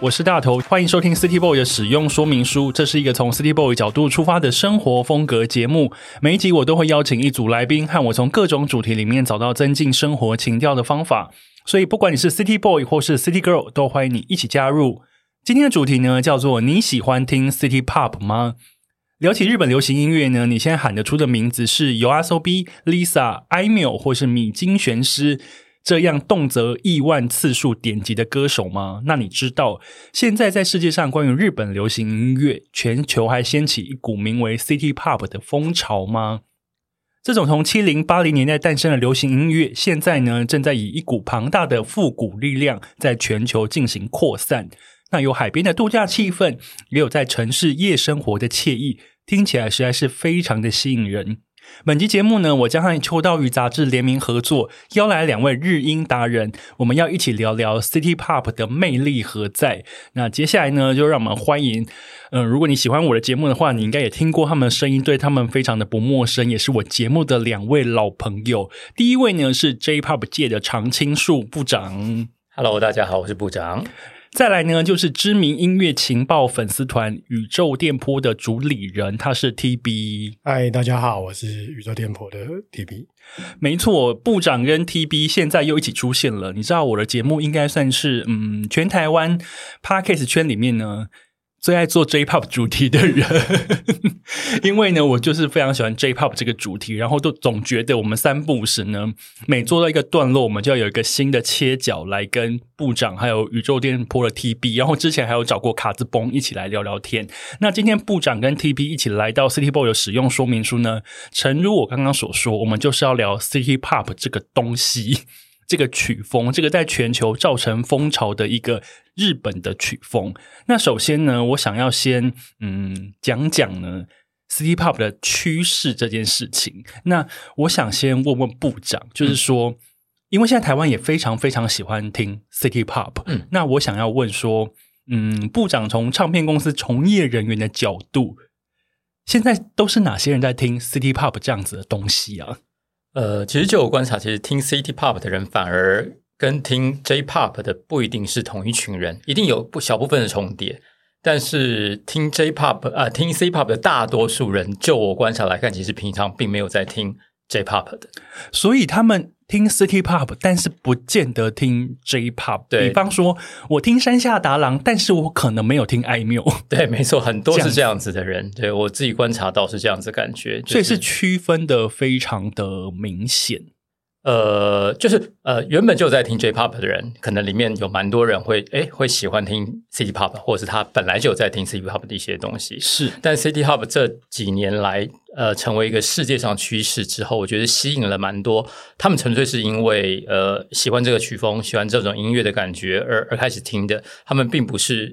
我是大头，欢迎收听 City Boy 的使用说明书。这是一个从 City Boy 角度出发的生活风格节目。每一集我都会邀请一组来宾，和我从各种主题里面找到增进生活情调的方法。所以，不管你是 City Boy 或是 City Girl，都欢迎你一起加入。今天的主题呢，叫做你喜欢听 City Pop 吗？聊起日本流行音乐呢，你现在喊得出的名字是 U.S.O.B、Lisa、Aimyo 或是米津玄师。这样动辄亿万次数点击的歌手吗？那你知道现在在世界上关于日本流行音乐，全球还掀起一股名为 City Pop 的风潮吗？这种从七零八零年代诞生的流行音乐，现在呢正在以一股庞大的复古力量在全球进行扩散。那有海边的度假气氛，也有在城市夜生活的惬意，听起来实在是非常的吸引人。本期节目呢，我将和秋刀鱼杂志联名合作，邀来两位日音达人，我们要一起聊聊 City Pop 的魅力何在。那接下来呢，就让我们欢迎，嗯，如果你喜欢我的节目的话，你应该也听过他们的声音，对他们非常的不陌生，也是我节目的两位老朋友。第一位呢是 J Pop 界的常青树部长，Hello，大家好，我是部长。再来呢，就是知名音乐情报粉丝团宇宙电波的主理人，他是 T B。嗨，大家好，我是宇宙电波的 T B。没错，部长跟 T B 现在又一起出现了。你知道我的节目应该算是嗯，全台湾 Parkes 圈里面呢。最爱做 J-pop 主题的人，因为呢，我就是非常喜欢 J-pop 这个主题，然后都总觉得我们三部时呢，每做到一个段落，我们就要有一个新的切角来跟部长还有宇宙电波的 TB，然后之前还有找过卡兹崩一起来聊聊天。那今天部长跟 TB 一起来到 City Boy 的使用说明书呢，诚如我刚刚所说，我们就是要聊 City Pop 这个东西。这个曲风，这个在全球造成风潮的一个日本的曲风。那首先呢，我想要先嗯讲讲呢，City Pop 的趋势这件事情。那我想先问问部长，就是说，因为现在台湾也非常非常喜欢听 City Pop，嗯，那我想要问说，嗯，部长从唱片公司从业人员的角度，现在都是哪些人在听 City Pop 这样子的东西啊？呃，其实就我观察，其实听 City Pop 的人反而跟听 J Pop 的不一定是同一群人，一定有不小部分的重叠。但是听 J Pop 啊，听 C Pop 的大多数人，就我观察来看，其实平常并没有在听 J Pop 的，所以他们。听 City Pop，但是不见得听 J Pop。比方说，我听山下达郎，但是我可能没有听艾缪。对，没错，很多是这样子的人。对我自己观察到是这样子感觉，所以是区分的非常的明显。呃，就是呃，原本就在听 J Pop 的人，可能里面有蛮多人会哎会喜欢听 City Pop，或者是他本来就有在听 City Pop 的一些东西。是，但 City Pop 这几年来，呃，成为一个世界上趋势之后，我觉得吸引了蛮多。他们纯粹是因为呃喜欢这个曲风，喜欢这种音乐的感觉而而开始听的。他们并不是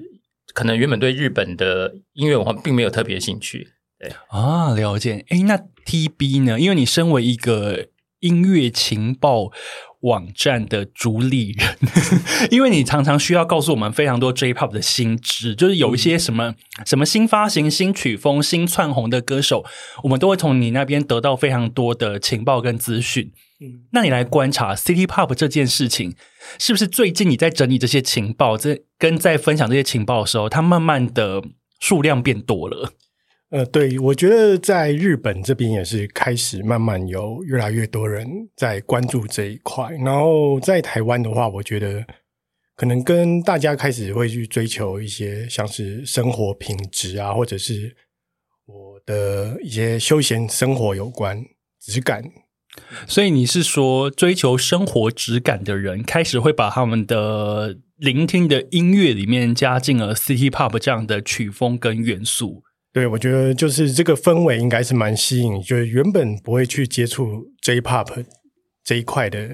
可能原本对日本的音乐文化并没有特别兴趣。对啊，了解。哎，那 T B 呢？因为你身为一个。音乐情报网站的主理人，因为你常常需要告诉我们非常多 J-pop 的新知，就是有一些什么什么新发行、新曲风、新窜红的歌手，我们都会从你那边得到非常多的情报跟资讯。嗯，那你来观察 City Pop 这件事情，是不是最近你在整理这些情报，在跟在分享这些情报的时候，它慢慢的数量变多了？呃，对，我觉得在日本这边也是开始慢慢有越来越多人在关注这一块。然后在台湾的话，我觉得可能跟大家开始会去追求一些像是生活品质啊，或者是我的一些休闲生活有关质感。所以你是说，追求生活质感的人开始会把他们的聆听的音乐里面加进了 City Pop 这样的曲风跟元素？对，我觉得就是这个氛围应该是蛮吸引，就是原本不会去接触 J-pop 这一块的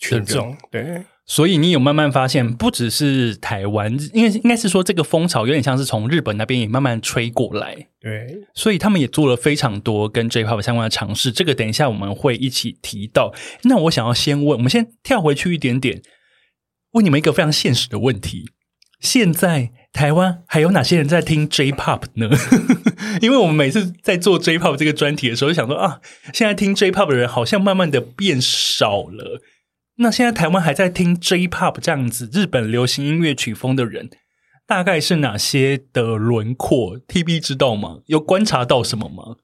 群众。对，所以你有慢慢发现，不只是台湾，因为应该是说这个风潮有点像是从日本那边也慢慢吹过来，对，所以他们也做了非常多跟 J-pop 相关的尝试。这个等一下我们会一起提到。那我想要先问，我们先跳回去一点点，问你们一个非常现实的问题：现在台湾还有哪些人在听 J-pop 呢？因为我们每次在做 J-pop 这个专题的时候，就想说啊，现在听 J-pop 的人好像慢慢的变少了。那现在台湾还在听 J-pop 这样子日本流行音乐曲风的人，大概是哪些的轮廓？T.B 知道吗？有观察到什么吗？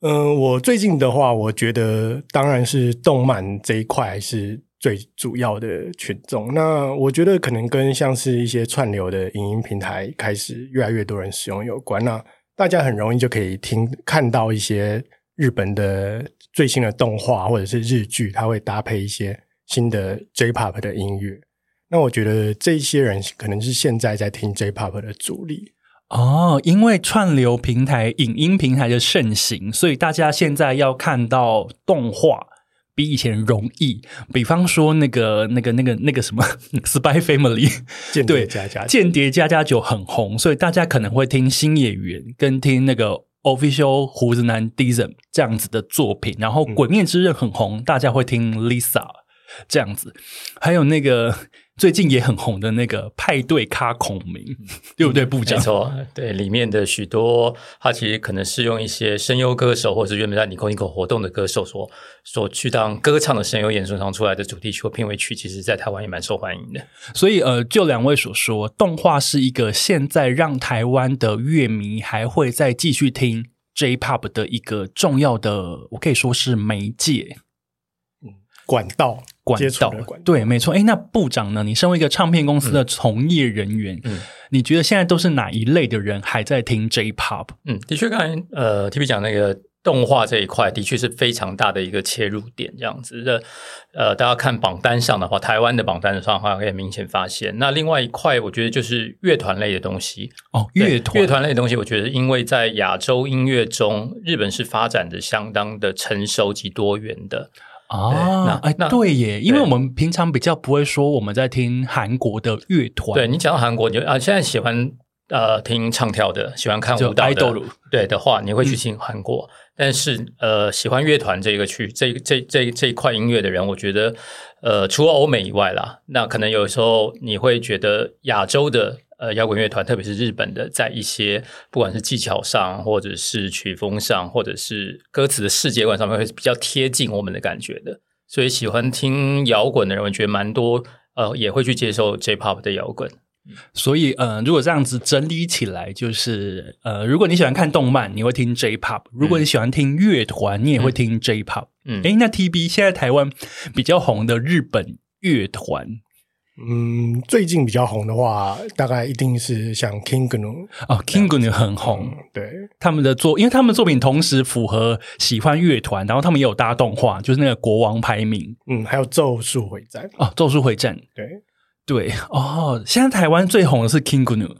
嗯，我最近的话，我觉得当然是动漫这一块是最主要的群众。那我觉得可能跟像是一些串流的影音平台开始越来越多人使用有关。那大家很容易就可以听看到一些日本的最新的动画或者是日剧，它会搭配一些。新的 J-pop 的音乐，那我觉得这些人可能是现在在听 J-pop 的主力哦。因为串流平台、影音平台的盛行，所以大家现在要看到动画比以前容易。比方说，那个、那个、那个、那个什么 《Spy Family 》间谍加加间谍加加酒很红，所以大家可能会听新演员跟听那个 Official 胡子男 Dizon 这样子的作品。然后《鬼面之刃》很红，大家会听 Lisa。这样子，还有那个最近也很红的那个派对咖孔明，对不对？部长，没错，对里面的许多，他其实可能是用一些声优歌手，或者是原本在尼可尼口活动的歌手所所去当歌唱的声优演出上出来的主题曲或片尾曲，其实，在台湾也蛮受欢迎的。所以，呃，就两位所说，动画是一个现在让台湾的乐迷还会再继续听 J-pop 的一个重要的，我可以说是媒介。管道，管道，对，没错。哎，那部长呢？你身为一个唱片公司的从业人员，嗯，你觉得现在都是哪一类的人还在听 J-pop？嗯，的确，刚才呃，T B 讲那个动画这一块，的确是非常大的一个切入点。这样子的，呃，大家看榜单上的话，台湾的榜单上的话，可以明显发现。那另外一块，我觉得就是乐团类的东西。哦，乐团，乐团类的东西，我觉得因为在亚洲音乐中，日本是发展的相当的成熟及多元的。啊，哎，对耶，因为我们平常比较不会说我们在听韩国的乐团。对你讲到韩国，你啊，现在喜欢呃听唱跳的，喜欢看舞蹈的，对的话，你会去听韩国。但是呃，喜欢乐团这个区这这这这一块音乐的人，我觉得呃，除了欧美以外啦，那可能有时候你会觉得亚洲的。呃，摇滚乐团，特别是日本的，在一些不管是技巧上，或者是曲风上，或者是歌词的世界观上面，会比较贴近我们的感觉的。所以喜欢听摇滚的人，我觉得蛮多，呃，也会去接受 J-pop 的摇滚。所以，呃，如果这样子整理起来，就是呃，如果你喜欢看动漫，你会听 J-pop；如果你喜欢听乐团，你也会听 J-pop。嗯，哎，那 T.B 现在台湾比较红的日本乐团。嗯，最近比较红的话，大概一定是像 King Gnu 啊，King Gnu 很红。对，他们的作，因为他们作品同时符合喜欢乐团，然后他们也有搭动画，就是那个国王排名。嗯，还有咒术回战哦，咒术回战。对对哦，现在台湾最红的是 King Gnu，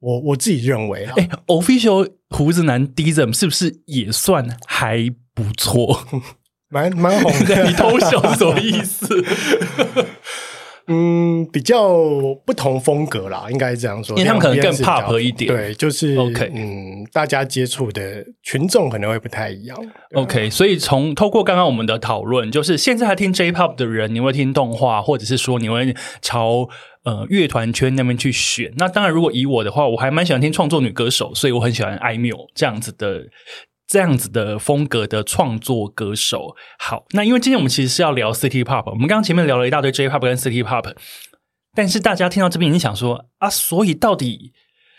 我我自己认为，哎，Official 胡子男 Dizem 是不是也算还不错？蛮蛮红的，你偷笑是什么意思？嗯，比较不同风格啦，应该这样说，因为他们可能更 pop 一点，对，就是 OK，嗯，大家接触的群众可能会不太一样。OK，所以从透过刚刚我们的讨论，就是现在还听 J-pop 的人，你会听动画，或者是说你会朝呃乐团圈那边去选。那当然，如果以我的话，我还蛮喜欢听创作女歌手，所以我很喜欢 IMO 这样子的。这样子的风格的创作歌手，好，那因为今天我们其实是要聊 City Pop，我们刚刚前面聊了一大堆 J Pop 跟 City Pop，但是大家听到这边，你想说啊，所以到底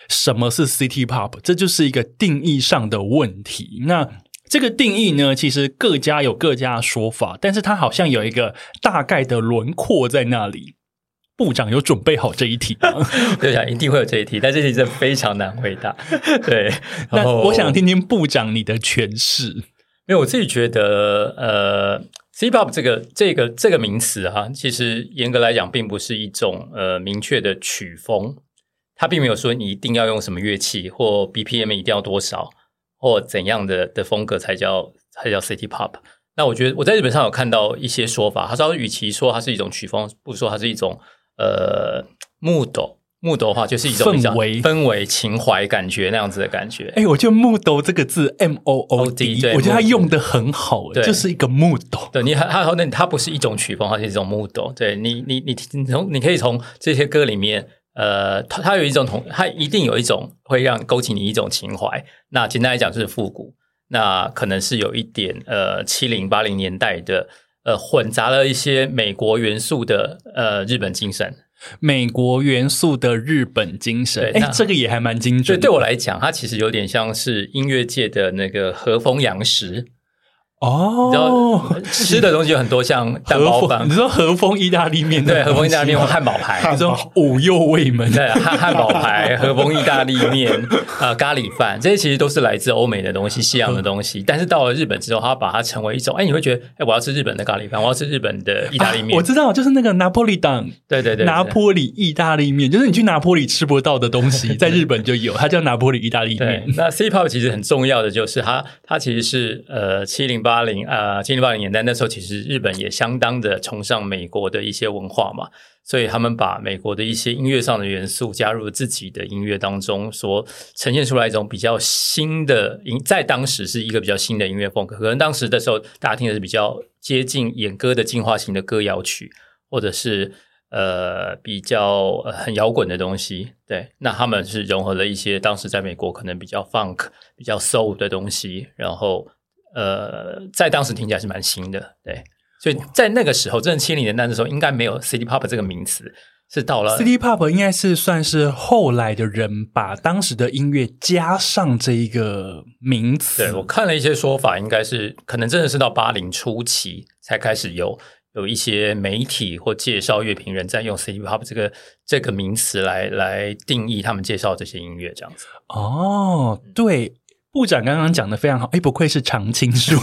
什么是 City Pop？这就是一个定义上的问题。那这个定义呢，其实各家有各家的说法，但是它好像有一个大概的轮廓在那里。部长有准备好这一题吗？对呀，一定会有这一题，但这题真的非常难回答。对，那我想听听部长你的诠释。因为我自己觉得，呃，C-pop 这个这个这个名词哈，其实严格来讲，并不是一种呃明确的曲风，它并没有说你一定要用什么乐器或 BPM 一定要多少或怎样的的风格才叫才叫 City Pop。那我觉得我在日本上有看到一些说法，他说与其说它是一种曲风，不如说它是一种呃木斗。木斗的话就是一种氛围氛围、情怀感觉那样子的感觉。哎，我觉得木斗这个字 M O O D，OD 我觉得它用的很好，对就是一个木斗。对你，它它那它不是一种曲风，它是一种木斗。对你，你你你从你可以从这些歌里面，呃，它它有一种同，它一定有一种会让勾起你一种情怀。那简单来讲就是复古，那可能是有一点呃七零八零年代的呃混杂了一些美国元素的呃日本精神。美国元素的日本精神，哎这个也还蛮精准的。对我来讲，它其实有点像是音乐界的那个和风洋食。你知哦。道，吃的东西有很多，像蛋包饭。你，说和风意大利面对，和风意大利面、或汉堡排，你说五右卫门，对，汉汉堡排、和风意大利面、呃咖喱饭，这些其实都是来自欧美的东西、西洋的东西。但是到了日本之后，它把它成为一种，哎，你会觉得，哎，我要吃日本的咖喱饭，我要吃日本的意大利面。啊我知道，就是那个拿破里档，对对对，拿坡里意大利面，就是你去拿坡里吃不到的东西，在日本就有，它叫拿坡里意大利面。，那 C pop 其实很重要的就是它，它其实是呃七零八零呃七零八零年代那时候，其实日本也相当的崇尚美国的一些文化嘛，所以他们把美国的一些音乐上的元素加入自己的音乐当中，所呈现出来一种比较新的音，在当时是一个比较新的音乐风格。可能当时的时候，大家听的是比较接近演歌的进化型的歌谣曲，或者是呃比较、很摇滚的东西。对，那他们是融合了一些当时在美国可能比较 funk、比较 soul 的东西，然后呃，在当时听起来是蛮新的。对，所以在那个时候，真的七零年代的时候，应该没有 city pop 这个名词，是到了 City Pop 应该是算是后来的人把当时的音乐加上这一个名词。对我看了一些说法，应该是可能真的是到八零初期才开始有有一些媒体或介绍乐评人在用 city pop 这个这个名词来来定义他们介绍这些音乐这样子。哦，对。部长刚刚讲的非常好，哎，不愧是常青树。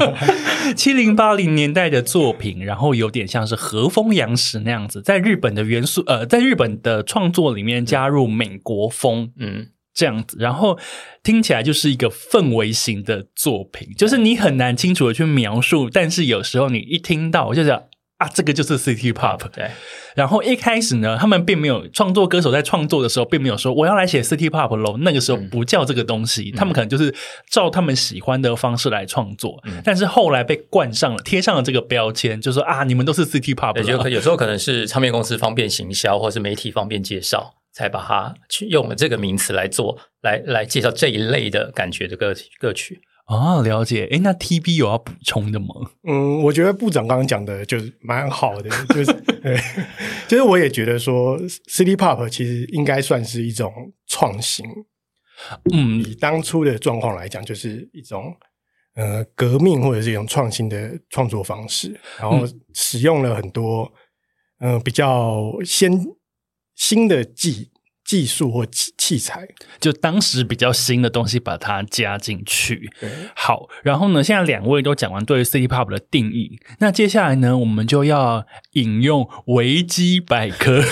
七零八零年代的作品，然后有点像是和风洋史那样子，在日本的元素，呃，在日本的创作里面加入美国风，嗯，这样子，然后听起来就是一个氛围型的作品，就是你很难清楚的去描述，但是有时候你一听到，我就是啊，这个就是 City Pop。对，然后一开始呢，他们并没有创作歌手在创作的时候，并没有说我要来写 City Pop 喽。那个时候不叫这个东西，他们可能就是照他们喜欢的方式来创作。但是后来被冠上了、贴上了这个标签，就说啊，你们都是 City Pop 对，就了可有时候可能是唱片公司方便行销，或是媒体方便介绍，才把它去用了这个名词来做，来来介绍这一类的感觉的歌歌曲。哦，了解。诶那 TB 有要补充的吗？嗯，我觉得部长刚刚讲的就是蛮好的，就是对，就是我也觉得说，City Pop 其实应该算是一种创新。嗯，以当初的状况来讲，就是一种呃革命或者是一种创新的创作方式，然后使用了很多嗯、呃比较先新的技技术或器器材。就当时比较新的东西把它加进去。好，然后呢，现在两位都讲完对 City Pop 的定义，那接下来呢，我们就要引用维基百科。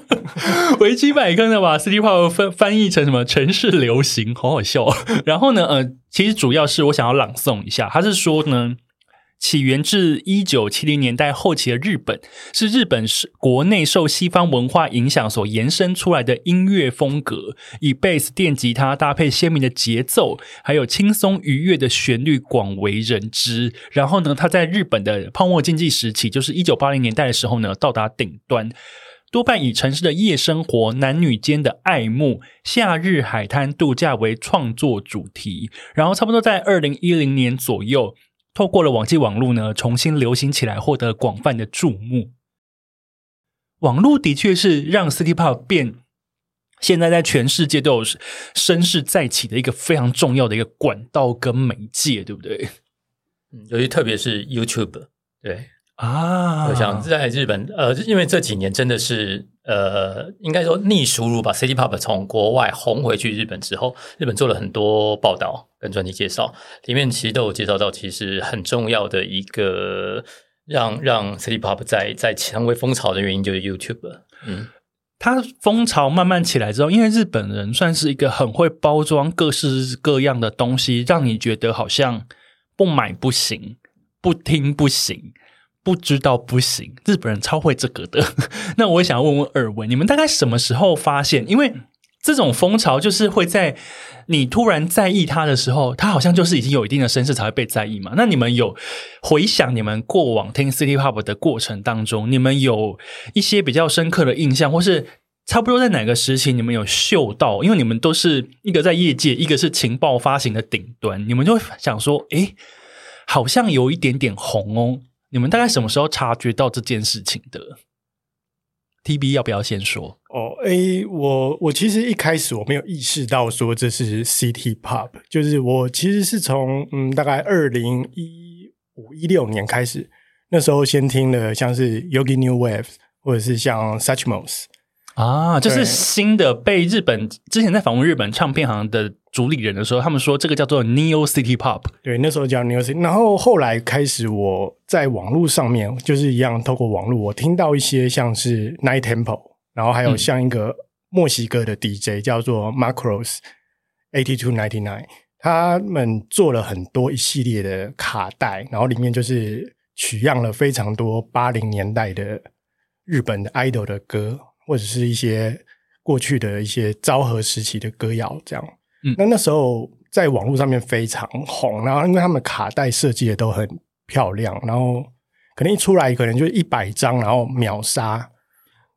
维基百科呢，把 City Pop 翻翻译成什么城市流行，好好笑、哦。然后呢，呃，其实主要是我想要朗诵一下，他是说呢。起源自一九七零年代后期的日本，是日本是国内受西方文化影响所延伸出来的音乐风格，以贝斯、电吉他搭配鲜明的节奏，还有轻松愉悦的旋律广为人知。然后呢，它在日本的泡沫经济时期，就是一九八零年代的时候呢，到达顶端。多半以城市的夜生活、男女间的爱慕、夏日海滩度假为创作主题，然后差不多在二零一零年左右，透过了网际网络呢，重新流行起来，获得广泛的注目。网络的确是让 City Pop 变，现在在全世界都有声势再起的一个非常重要的一个管道跟媒介，对不对？嗯，尤其特别是 YouTube，对，啊我想在日本，呃，因为这几年真的是，呃，应该说逆输入把 City Pop 从国外红回去日本之后，日本做了很多报道跟专题介绍，里面其实都有介绍到，其实很重要的一个让让 City Pop 在在成为风潮的原因就是 YouTube，嗯，它风潮慢慢起来之后，因为日本人算是一个很会包装各式各样的东西，让你觉得好像不买不行。不听不行，不知道不行。日本人超会这个的。那我也想要问问二位，你们大概什么时候发现？因为这种风潮就是会在你突然在意他的时候，他好像就是已经有一定的声势才会被在意嘛。那你们有回想你们过往听 City Pop 的过程当中，你们有一些比较深刻的印象，或是差不多在哪个时期你们有嗅到？因为你们都是一个在业界，一个是情报发行的顶端，你们就会想说，诶，好像有一点点红哦。你们大概什么时候察觉到这件事情的？T B 要不要先说？哦，诶，我我其实一开始我没有意识到说这是 City Pop，就是我其实是从嗯大概二零一五一六年开始，那时候先听了像是 Yogi New Wave 或者是像 Suchmos 啊，就是新的被日本之前在访问日本唱片行的主理人的时候，他们说这个叫做 Neo City Pop。对，那时候叫 Neo City，然后后来开始我在网络上面就是一样，透过网络我听到一些像是 Night Temple，然后还有像一个墨西哥的 DJ 叫做 Macros Eighty Two Ninety Nine，他们做了很多一系列的卡带，然后里面就是取样了非常多八零年代的日本的 idol 的歌，或者是一些过去的一些昭和时期的歌谣这样。那那时候在网络上面非常红，然后因为他们卡带设计的都很漂亮，然后可能一出来可能就一百张，然后秒杀。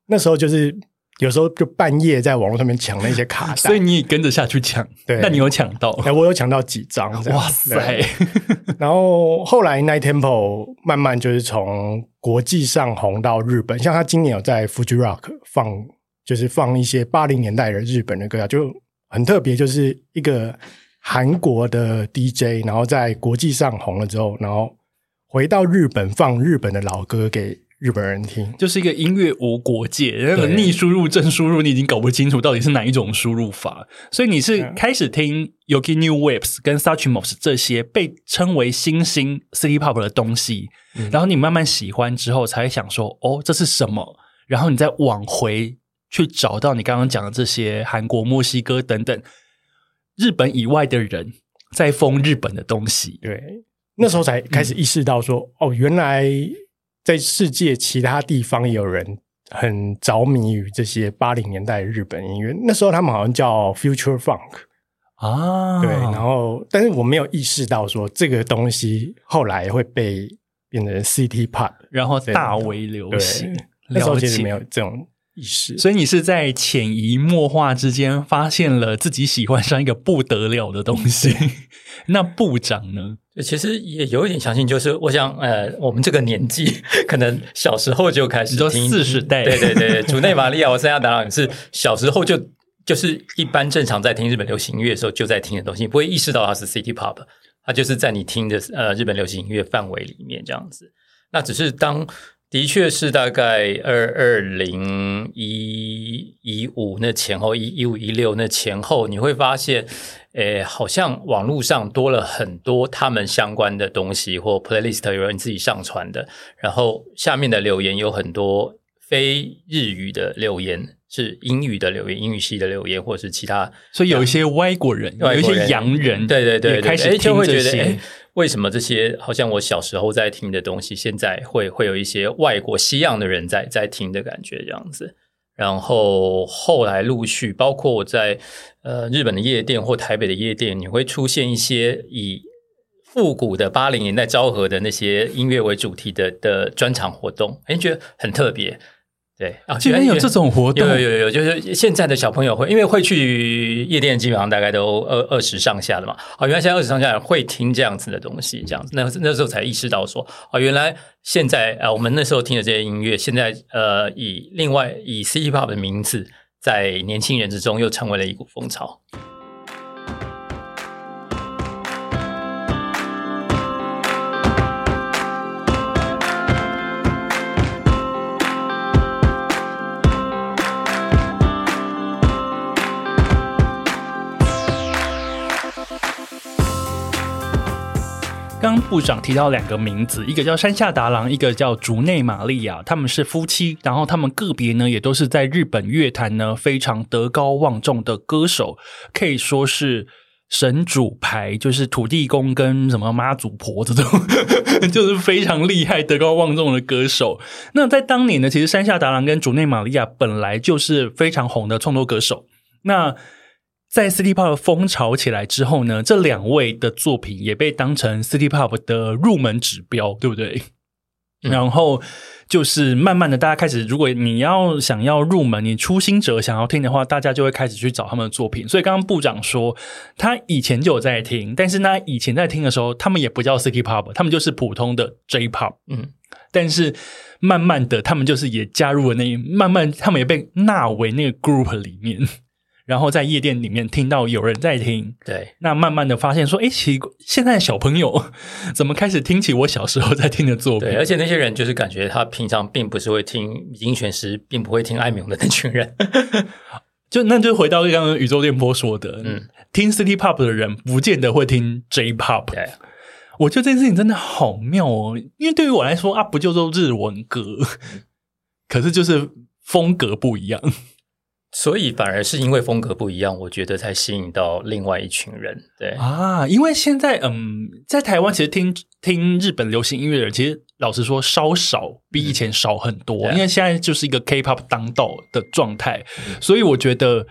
那时候就是有时候就半夜在网络上面抢那些卡带，所以你也跟着下去抢，对。那你有抢到？哎，我有抢到几张，哇塞！然后后来 Night Tempo 慢慢就是从国际上红到日本，像他今年有在 Fuji Rock 放，就是放一些八零年代的日本的歌谣，就很特别，就是一个韩国的 DJ，然后在国际上红了之后，然后回到日本放日本的老歌给日本人听。就是一个音乐无国界，那个逆输入、正输入，你已经搞不清楚到底是哪一种输入法。所以你是开始听 Yoki New Waves 跟 Suchmos 这些被称为新兴 City Pop 的东西，然后你慢慢喜欢之后，才会想说：“哦，这是什么？”然后你再往回去找到你刚刚讲的这些韩国、墨西哥等等日本以外的人在封日本的东西。对，那时候才开始意识到说，哦，原来在世界其他地方也有人很着迷于这些八零年代的日本音乐。那时候他们好像叫 Future Funk，、啊，对，然后但是我没有意识到说这个东西后来会被变成 City Pop，然后大为流行。，那时候其实没有这种意识。所以你是在潜移默化之间发现了自己喜欢上一个不得了的东西。那部长呢？其实也有一点相信，就是我想，呃，我们这个年纪可能小时候就开始听四十代对对对，主内玛利亚、我三亚达朗是小时候就就是一般正常在听日本流行音乐的时候就在听的东西，你不会意识到它是 City Pop，它就是在你听的呃日本流行音乐范围里面这样子。那只是当的确是大概二二零一一五那前后，一一五一六那前后，你会发现，诶，好像网络上多了很多他们相关的东西，或 playlist 有人自己上传的，然后下面的留言有很多非日语的留言，是英语的留言，英语系的留言，或者是其他所以有一些外国人，有一些洋人，对对对，也开始就会觉得，为什么这些好像我小时候在听的东西，现在会会有一些外国西洋的人在在听的感觉这样子？然后后来陆续，包括我在呃日本的夜店或台北的夜店，你会出现一些以复古的八零年代昭和的那些音乐为主题的的专场活动，哎，觉得很特别。对啊，竟然有这种活动有有有有，就是现在的小朋友会，因为会去夜店，基本上大概都二二十上下的嘛。啊，原来现在二十上下的人会听这样子的东西，这样子，那那时候才意识到说，啊，原来现在啊，我们那时候听的这些音乐，现在呃，以另外以 City Pop 的名字，在年轻人之中又成为了一股风潮。部长提到两个名字，一个叫山下达郎，一个叫竹内玛利亚，他们是夫妻，然后他们个别呢也都是在日本乐坛呢非常德高望重的歌手，可以说是神主牌，就是土地公跟什么妈祖婆这种，就是非常厉害、德高望重的歌手。那在当年呢，其实山下达郎跟竹内玛利亚本来就是非常红的创作歌手。那在 City Pop 风潮起来之后呢，这两位的作品也被当成 City Pop 的入门指标，对不对？然后就是慢慢的，大家开始，如果你要想要入门，你初心者想要听的话，大家就会开始去找他们的作品。所以刚刚部长说，他以前就有在听，但是呢，以前在听的时候，他们也不叫 City Pop，他们就是普通的 J Pop。嗯，但是慢慢的，他们就是也加入了那，慢慢他们也被纳为那个 group 里面。然后在夜店里面听到有人在听，对，那慢慢的发现说，哎，奇怪，现在小朋友怎么开始听起我小时候在听的作品？对，而且那些人就是感觉他平常并不是会听音选时，并不会听艾米的那群人。就那就回到刚刚宇宙电波说的，嗯，听 City Pop 的人不见得会听 J Pop。对，我觉得这件事情真的好妙哦，因为对于我来说啊，不就都日文歌，可是就是风格不一样。所以反而是因为风格不一样，我觉得才吸引到另外一群人。对啊，因为现在嗯，在台湾其实听听日本流行音乐的人，其实老实说稍少，比以前少很多。因为现在就是一个 K-pop 当道的状态，所以我觉得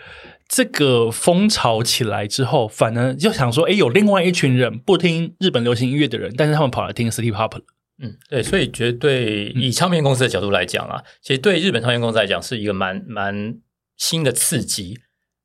这个风潮起来之后，反而就想说，哎，有另外一群人不听日本流行音乐的人，但是他们跑来听 City Pop 了。嗯，对，所以绝对以唱片公司的角度来讲啊，其实对日本唱片公司来讲是一个蛮蛮。新的刺激，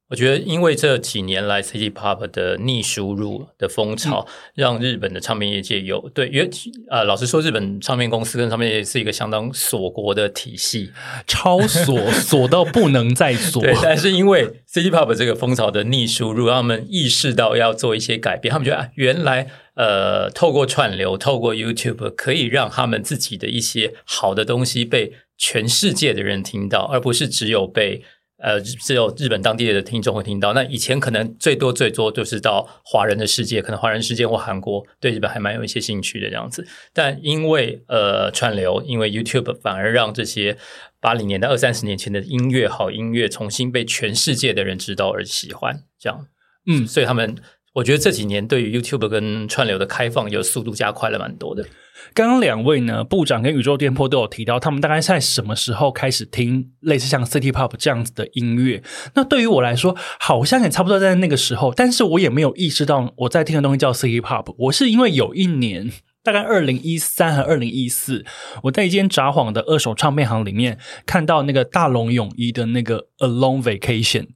我觉得，因为这几年来 City Pop 的逆输入的风潮，让日本的唱片业界有对，因为呃，老实说，日本唱片公司跟唱片业是一个相当锁国的体系，超锁 锁到不能再锁。对，但是因为 City Pop 这个风潮的逆输入，让他们意识到要做一些改变。他们觉得啊，原来呃，透过串流，透过 YouTube，可以让他们自己的一些好的东西被全世界的人听到，而不是只有被。呃，只有日本当地的听众会听到。那以前可能最多最多就是到华人的世界，可能华人世界或韩国对日本还蛮有一些兴趣的这样子。但因为呃串流，因为 YouTube 反而让这些八零年代、二三十年前的音乐好音乐重新被全世界的人知道而喜欢。这样，嗯，所以他们我觉得这几年对于 YouTube 跟串流的开放有速度加快了蛮多的。刚刚两位呢，部长跟宇宙店铺都有提到，他们大概在什么时候开始听类似像 City Pop 这样子的音乐？那对于我来说，好像也差不多在那个时候，但是我也没有意识到我在听的东西叫 City Pop。我是因为有一年，大概二零一三和二零一四，我在一间札幌的二手唱片行里面看到那个大龙泳衣的那个 A Long Vacation，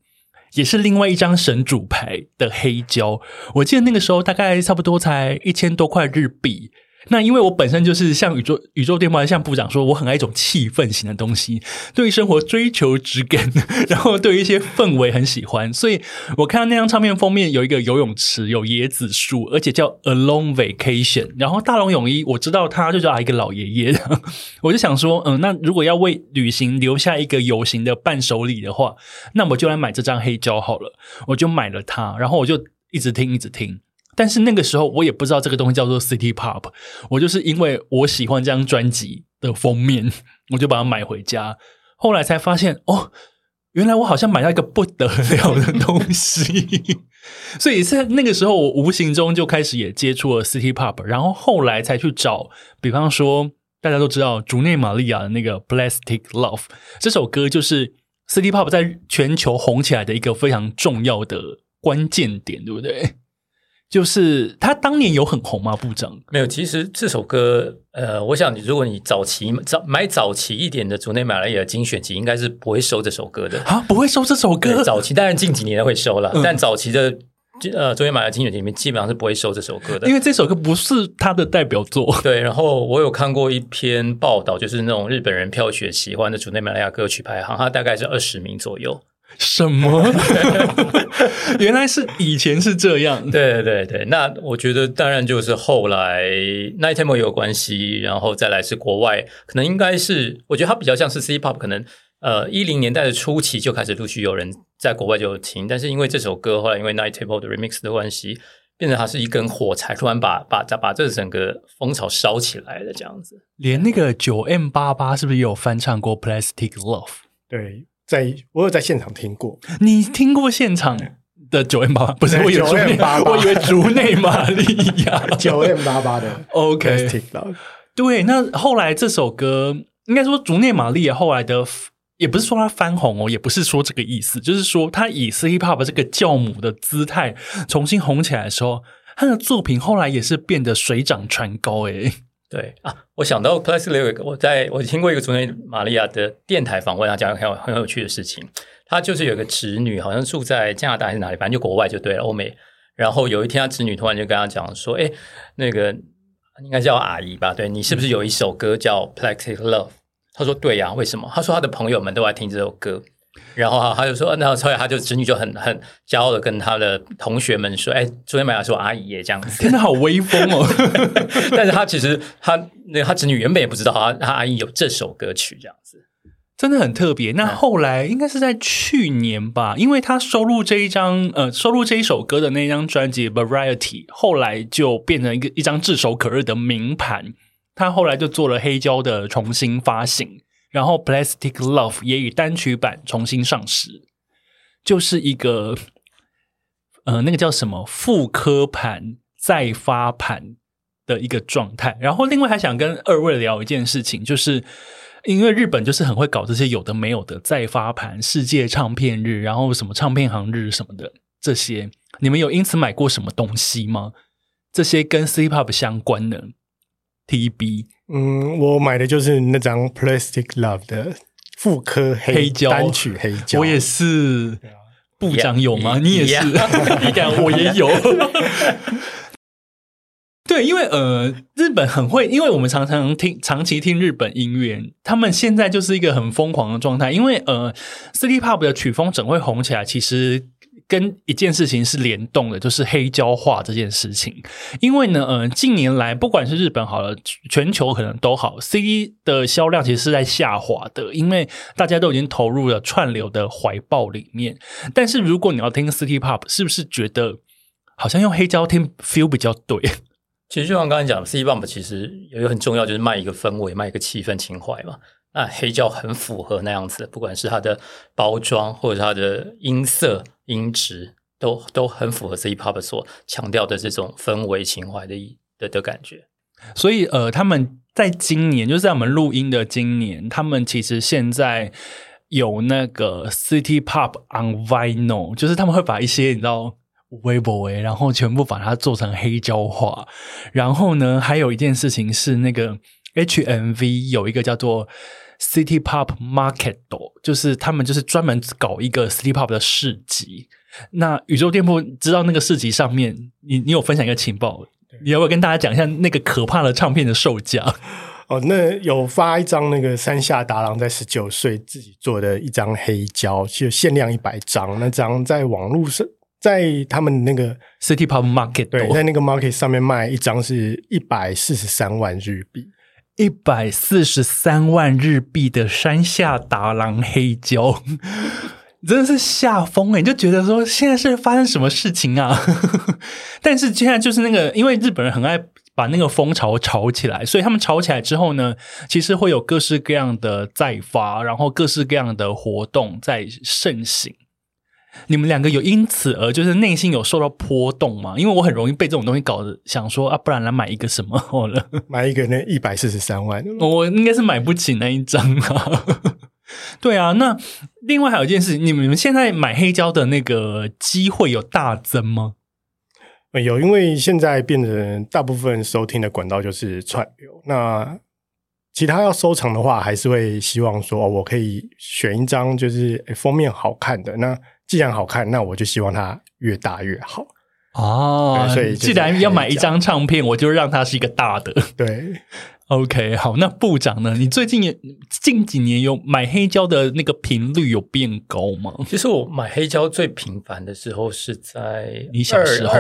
也是另外一张神主牌的黑胶。我记得那个时候大概差不多才一千多块日币。那因为我本身就是像宇宙宇宙电波，像部长说，我很爱一种气氛型的东西，对于生活追求质感，然后对于一些氛围很喜欢，所以我看到那张唱片封面有一个游泳池，有椰子树，而且叫 A Long Vacation，然后大龙泳衣，我知道他就叫一个老爷爷，我就想说，嗯，那如果要为旅行留下一个有形的伴手礼的话，那我就来买这张黑胶好了，我就买了它，然后我就一直听，一直听。但是那个时候我也不知道这个东西叫做 City Pop，我就是因为我喜欢这张专辑的封面，我就把它买回家。后来才发现，哦，原来我好像买到一个不得了的东西。所以在那个时候，我无形中就开始也接触了 City Pop，然后后来才去找，比方说大家都知道竹内玛利亚的那个 Plastic Love 这首歌，就是 City Pop 在全球红起来的一个非常重要的关键点，对不对？就是他当年有很红吗？部长没有。其实这首歌，呃，我想，如果你早期早买早期一点的竹内马来亚精选集，应该是不会收这首歌的啊，不会收这首歌。早期当然近几年会收了，但早期的呃竹内玛利亚精选集里面基本上是不会收这首歌的，因为这首歌不是他的代表作。对，然后我有看过一篇报道，就是那种日本人票选喜欢的竹内马来亚歌曲排行，它大概是二十名左右。什么？原来是以前是这样。对对对，那我觉得当然就是后来 Night Temple 有关系，然后再来是国外，可能应该是我觉得它比较像是 C Pop，可能呃一零年代的初期就开始陆续有人在国外就有听，但是因为这首歌后来因为 Night Temple 的 Remix 的关系，变成它是一根火柴，突然把把把这整个风潮烧起来了这样子。连那个九 M 八八是不是也有翻唱过 Plastic Love？对。在我有在现场听过，你听过现场？的九 M 八八，不是我以为竹内 9M88 我以为竹内玛利亚。九 M 八八的 OK，Plastic Love，对，那后来这首歌应该说竹内玛利亚后来的。也不是说他翻红哦，也不是说这个意思，就是说他以 City Pop 这个教母的姿态重新红起来的时候，他的作品后来也是变得水涨船高。诶，对啊，我想到 Plastic Lyric，我在我听过一个昨天玛利亚的电台访问，他讲很有很有趣的事情。他就是有个侄女，好像住在加拿大还是哪里，反正就国外就对了，欧美。然后有一天，他侄女突然就跟他讲说：“哎，那个应该叫阿姨吧？对你是不是有一首歌叫《Plastic Love》？”他说：“对呀、为什么？”他说他的朋友们都在听这首歌。然后他就说，那后来他就侄女就很很骄傲的跟他的同学们说：“哎，昨天玛雅说阿姨耶这样子。”天哪，好威风哦！但是他其实他那他侄女原本也不知道他他阿姨有这首歌曲这样子。真的很特别。那后来应该是在去年吧，因为他收录这一张呃收录这一首歌的那张专辑《Variety》，后来就变成一个一张炙手可热的名盘。他后来就做了黑胶的重新发行，然后《Plastic Love》也以单曲版重新上市，就是一个呃那个叫什么复刻盘再发盘的一个状态。然后另外还想跟二位聊一件事情，就是。因为日本就是很会搞这些有的没有的再发盘、世界唱片日，然后什么唱片行日什么的这些，你们有因此买过什么东西吗？这些跟 C pop 相关的 TB 嗯，我买的就是那张 Plastic Love 的复刻黑黑胶单曲黑胶，我也是。部长有吗？一你也是，一 你敢？我也有。对，因为呃，日本很会，因为我们常常听长期听日本音乐，他们现在就是一个很疯狂的状态。因为呃，City Pop 的曲风整会红起来，其实跟一件事情是联动的，就是黑胶化这件事情。因为呢，呃，近年来不管是日本好了，全球可能都好，CD 的销量其实是在下滑的，因为大家都已经投入了串流的怀抱里面。但是如果你要听 City Pop，是不是觉得好像用黑胶听 feel 比较对？其实就像刚才讲，C bump 其实有一个很重要，就是卖一个氛围，卖一个气氛情怀嘛。啊黑胶很符合那样子，不管是它的包装或者它的音色、音质，都都很符合 C pop 所强调的这种氛围情怀的的的感觉。所以呃，他们在今年，就是在我们录音的今年，他们其实现在有那个 City Pop on Vinyl，就是他们会把一些你知道。微博诶，然后全部把它做成黑胶化。然后呢，还有一件事情是，那个 HMV 有一个叫做 City Pop Market，就是他们就是专门搞一个 City Pop 的市集。那宇宙店铺知道那个市集上面，你你有分享一个情报，你要不要跟大家讲一下那个可怕的唱片的售价？哦，那有发一张那个山下达郎在十九岁自己做的一张黑胶，就限量一百张。那张在网络上，在他们那个 City Pop Market 对，在那个 Market 上面卖一张是一百四十三万日币，一百四十三万日币的山下达郎黑胶。真的是吓疯哎、欸，你就觉得说现在是发生什么事情啊？但是现在就是那个，因为日本人很爱把那个风潮炒起来，所以他们炒起来之后呢，其实会有各式各样的再发，然后各式各样的活动在盛行。你们两个有因此而就是内心有受到波动吗？因为我很容易被这种东西搞得想说啊，不然来买一个什么好了，买一个那一百四十三万，我应该是买不起那一张啊。对啊，那另外还有一件事，你们现在买黑胶的那个机会有大增吗？有，因为现在变成大部分收听的管道就是串流，那其他要收藏的话，还是会希望说，哦、我可以选一张就是封面好看的。那既然好看，那我就希望它越大越好。哦，所以既然要买一张唱片，我就让它是一个大的。对。OK，好，那部长呢？你最近也近几年有买黑胶的那个频率有变高吗？其实我买黑胶最频繁的时候是在你小时候，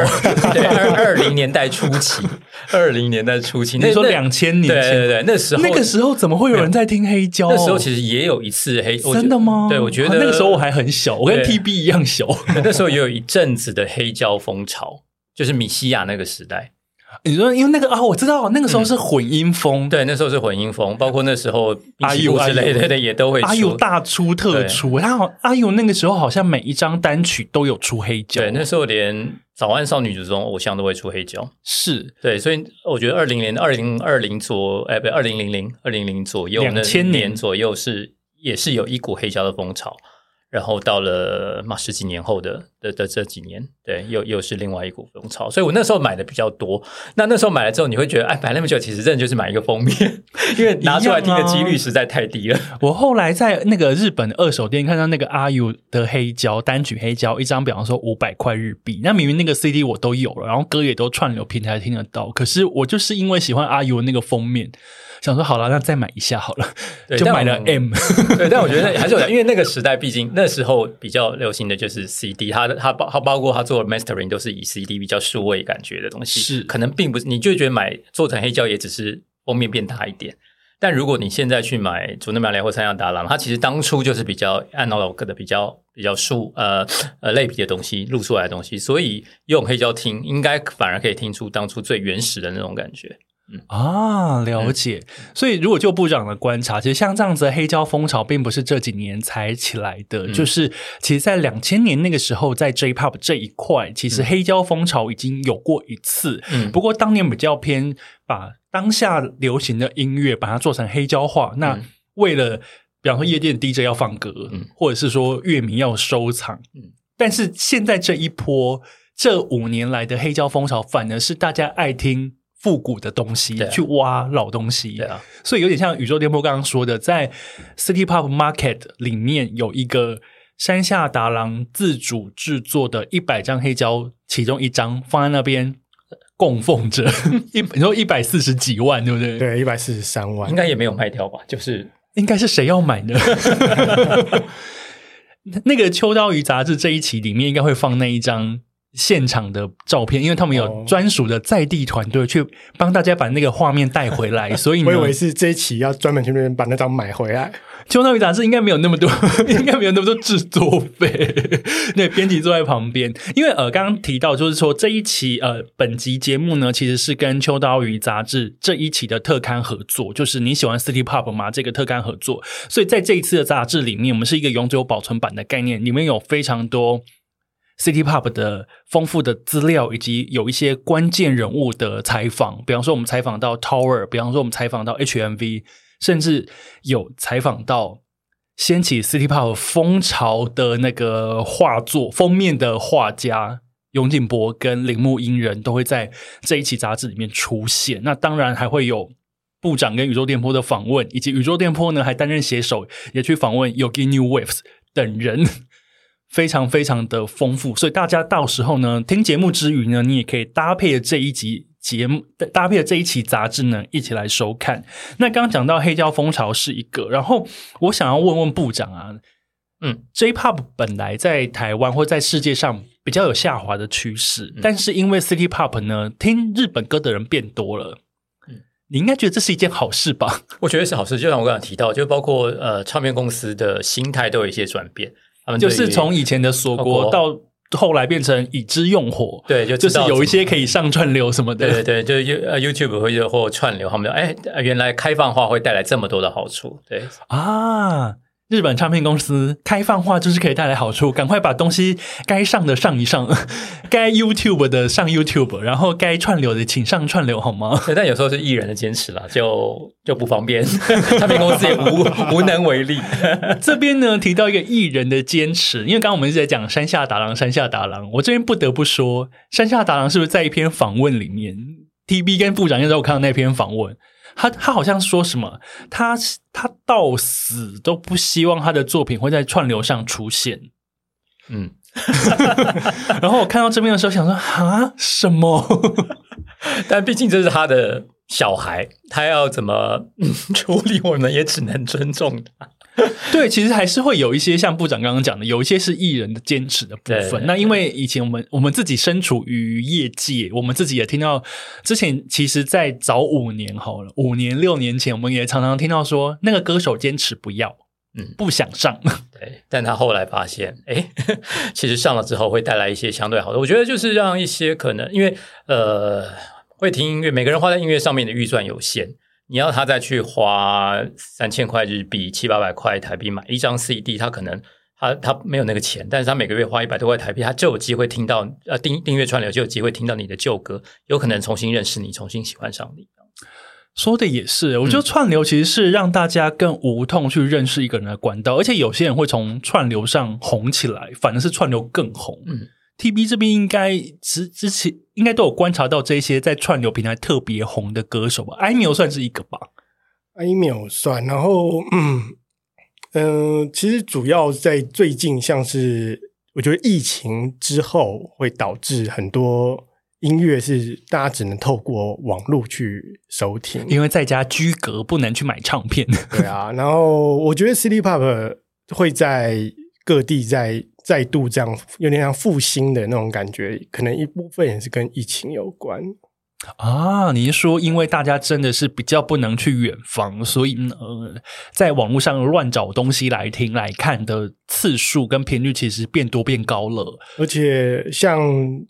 对，二二零年代初期，二零年代初期，那你说两千年前，对对对，那时候那个时候怎么会有人在听黑胶？那时候其实也有一次黑，真的吗？对，我觉得、啊、那个时候我还很小，我跟 TB 一样小。那时候也有一阵子的黑胶风潮，就是米西亚那个时代。你说因为那个啊，我知道那个时候是混音风，对，那时候是混音风，包括那时候阿尤尤之类的的也都会阿尤出。大出特出，他好阿尤那个时候好像每一张单曲都有出黑胶，对，那时候连早安少女这种偶像都会出黑胶。是对，所以我觉得二零年、二零二零左，哎，不，二零零零、二零零左右，那2000年年左右是也是有一股黑胶的风潮。然后到了嘛十几年后的的的这几年，对，又又是另外一股风潮。所以我那时候买的比较多。那那时候买了之后，你会觉得，哎，买那么久，其实真的就是买一个封面，因为拿出来听的几率实在太低了。我后来在那个日本的二手店看到那个阿 U 的黑胶单曲黑胶，一张比方说五百块日币，那明明那个 CD 我都有了，然后歌也都串流平台听得到，可是我就是因为喜欢阿 U 那个封面，想说好了，那再买一下好了，对就买了 M。对，但我觉得还是有，因为那个时代毕竟那时候比较流行的就是 CD，它它包它包括它做的 mastering 都是以 CD 比较数位感觉的东西，是可能并不是你就觉得买做成黑胶也只是封面变大一点。但如果你现在去买竹内玛利或三亚达郎，它其实当初就是比较 analog 的、比较比较数呃呃类比的东西录出来的东西，所以用黑胶听，应该反而可以听出当初最原始的那种感觉。啊，了解。所以，如果就部长的观察，其实像这样子的黑胶风潮，并不是这几年才起来的。就是其实，在两千年那个时候，在 J-pop 这一块，其实黑胶风潮已经有过一次。嗯不过当年比较偏把当下流行的音乐把它做成黑胶化。那为了，比方说夜店 DJ 要放歌，嗯或者是说乐迷要收藏，嗯但是现在这一波这五年来的黑胶风潮，反而是大家爱听复古的东西，去挖老东西。对啊，所以有点像宇宙电波刚刚说的，在 City Pop Market 里面有一个山下达郎自主制作的一百张黑胶，其中一张放在那边供奉着，一你说一百四十几万，对不对？，对，一百四十三万应，该也没有卖掉吧？就是应该是谁要买呢？那个秋刀鱼杂志这一期里面应该会放那一张现场的照片，因为他们有哦专属的在地团队去帮大家把那个画面带回来，所以呢我以为是这一期要专门去那边把那张买回来。秋刀鱼杂志应该没有那么多，应该没有那么多制作费。那，编辑坐在旁边，因为呃，刚刚提到就是说这一期呃本集节目呢，其实是跟秋刀鱼杂志这一期的特刊合作，就是你喜欢 City Pop 吗？这个特刊合作，所以在这一次的杂志里面，我们是一个永久保存版的概念，里面有非常多。City Pop 的丰富的资料，以及有一些关键人物的采访，比方说我们采访到 Tower，比方说我们采访到 HMV，甚至有采访到掀起 City Pop 风潮的那个画作封面的画家永井博跟铃木英人都会在这一期杂志里面出现。那当然还会有部长跟宇宙电波的访问，以及宇宙电波呢还担任写手，也去访问 Yogi New Waves 等人。非常非常的丰富，所以大家到时候呢，听节目之余呢，你也可以搭配这一集节目，搭配这一期杂志呢，一起来收看。那刚刚讲到黑胶风潮是一个，然后我想要问问部长啊，嗯，J-pop 本来在台湾或在世界上比较有下滑的趋势，但是因为 City Pop 呢，听日本歌的人变多了，嗯你应该觉得这是一件好事吧？我觉得是好事，就像我刚刚提到，就包括呃唱片公司的心态都有一些转变，他们就是从以前的锁国到后来变成已知用火，对就就是有一些可以上串流什么的，对对对，就呃 YouTube 或者或串流，他们就哎，原来开放化会带来这么多的好处，对啊。日本唱片公司开放化就是可以带来好处，赶快把东西该上的上一上，该 YouTube 的上 YouTube，然后该串流的请上串流好吗？对，但有时候是艺人的坚持啦，就就不方便，唱片公司也无无能为力。这边呢提到一个艺人的坚持，因为刚刚我们一直在讲山下达郎，山下达郎，我这边不得不说，山下达郎是不是在一篇访问里面，TB 跟部长那时候我看到那篇访问，他他好像说什么，他他到死都不希望他的作品会在串流上出现。嗯，然后我看到这边的时候，想说啊，什么？但毕竟这是他的小孩，他要怎么、嗯、处理，我们也只能尊重他。对，其实还是会有一些像部长刚刚讲的，有一些是艺人的坚持的部对分。那因为以前我们我们自己身处于业界，我们自己也听到，之前其实，在早五年好了，五年六年前，我们也常常听到说，那个歌手坚持不要，嗯不想上。对，但他后来发现，哎，其实上了之后会带来一些相对好的。我觉得就是让一些可能因为呃，会听音乐，每个人花在音乐上面的预算有限，你要他再去花三千块日币、七八百块台币买一张 CD，他可能他他没有那个钱，但是他每个月花一百多块台币，他就有机会听到呃订订阅串流就有机会听到你的旧歌，有可能重新认识你，重新喜欢上你。说的也是，我觉得串流其实是让大家更无痛去认识一个人的管道，而且有些人会从串流上红起来，反而是串流更红。嗯，T B 这边应该之之前应该都有观察到这些在串流平台特别红的歌手吧？艾米算是一个吧，艾米算，然后嗯嗯，其实主要在最近，像是我觉得疫情之后会导致很多。音乐是大家只能透过网络去收听，因为在家居隔不能去买唱片。对啊，然后我觉得 City Pop 会在各地在再度这样有点像复兴的那种感觉，可能一部分也是跟疫情有关啊。你是说，因为大家真的是比较不能去远方，所以呢，在网络上乱找东西来听来看的次数跟频率其实变多变高了，而且像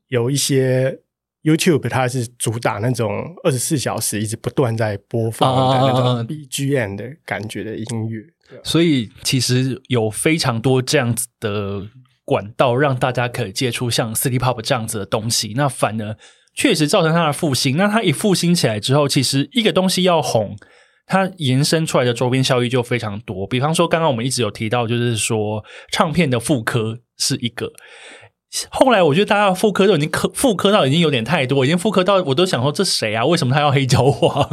有一些。YouTube 它是主打那种二十四小时一直不断在播放的那种 BGM 的感觉的音乐，所以其实有非常多这样子的管道让大家可以接触像 City Pop 这样子的东西。那反而确实造成它的复兴。那它一复兴起来之后，其实一个东西要红，它延伸出来的周边效益就非常多。比方说，刚刚我们一直有提到，就是说唱片的复刻是一个。后来我觉得大家复刻都已经刻复刻到已经有点太多，已经复刻到我都想说这谁啊？为什么他要黑胶化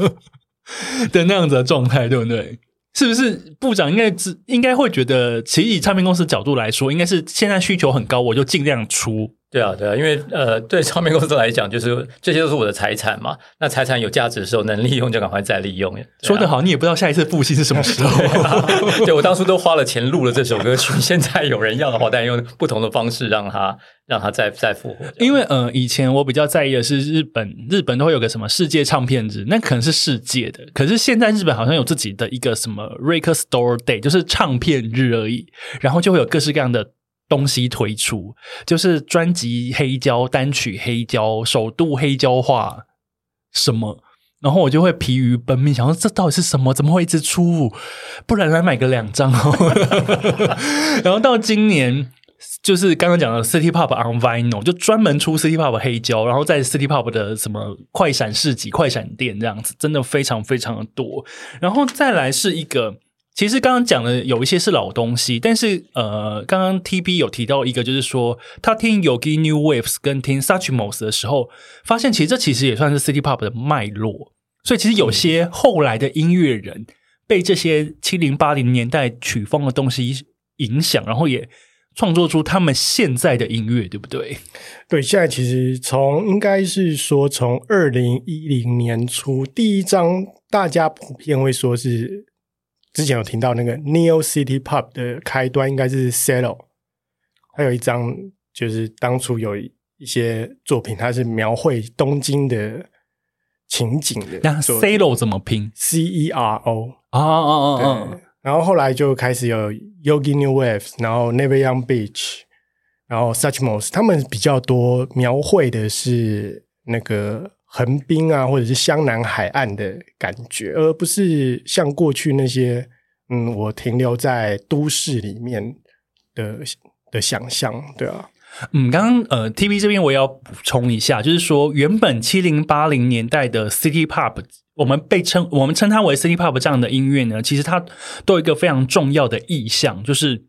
的那样子的状态，对不对？是不是部长应该只应该会觉得，其实以唱片公司角度来说，应该是现在需求很高，我就尽量出。对啊，对啊，因为呃，对唱片公司来讲，就是这些都是我的财产嘛。那财产有价值的时候，能利用就赶快再利用。说得好，你也不知道下一次复兴是什么时候。对我当初都花了钱录了这首歌曲，现在有人要的话，但用不同的方式让它让它再再复活。因为呃，以前我比较在意的是日本，日本都会有个什么世界唱片日，那可能是世界的。可是现在日本好像有自己的一个什么 Record Store Day，就是唱片日而已，然后就会有各式各样的。东西推出就是专辑黑胶、单曲黑胶、首度黑胶化什么，然后我就会疲于奔命，想说这到底是什么？怎么会一直出？不然来买个两张哦。然后到今年，就是刚刚讲的 City Pop on Vinyl，就专门出 City Pop 黑胶，然后在 City Pop 的什么快闪市集、快闪店这样子，真的非常非常的多。然后再来是一个。其实刚刚讲的有一些是老东西，但是呃，刚刚 T B 有提到一个，就是说他听 Yogi New Waves 跟听 Suchmos 的时候，发现其实这其实也算是 City Pop 的脉络。所以其实有些后来的音乐人被这些七零八零年代曲风的东西影响，然后也创作出他们现在的音乐，对不对？对，现在其实从应该是说从二零一零年初第一张，大家普遍会说是。之前有听到那个 Neo City Pop 的开端应该是 Cello，还有一张就是当初有一些作品，它是描绘东京的情景的。那 Cello 怎么拼？C E R O 啊啊啊啊！然后后来就开始有 Yogi New Waves，然后 Never Young Beach，然后 Suchmos，他们比较多描绘的是那个。横滨啊，或者是湘南海岸的感觉，而不是像过去那些，嗯，我停留在都市里面的的想象，对啊，嗯，刚刚呃，T V 这边我也要补充一下，就是说，原本七零八零年代的 City Pop，我们被称我们称它为 City Pop 这样的音乐呢，其实它都有一个非常重要的意象，就是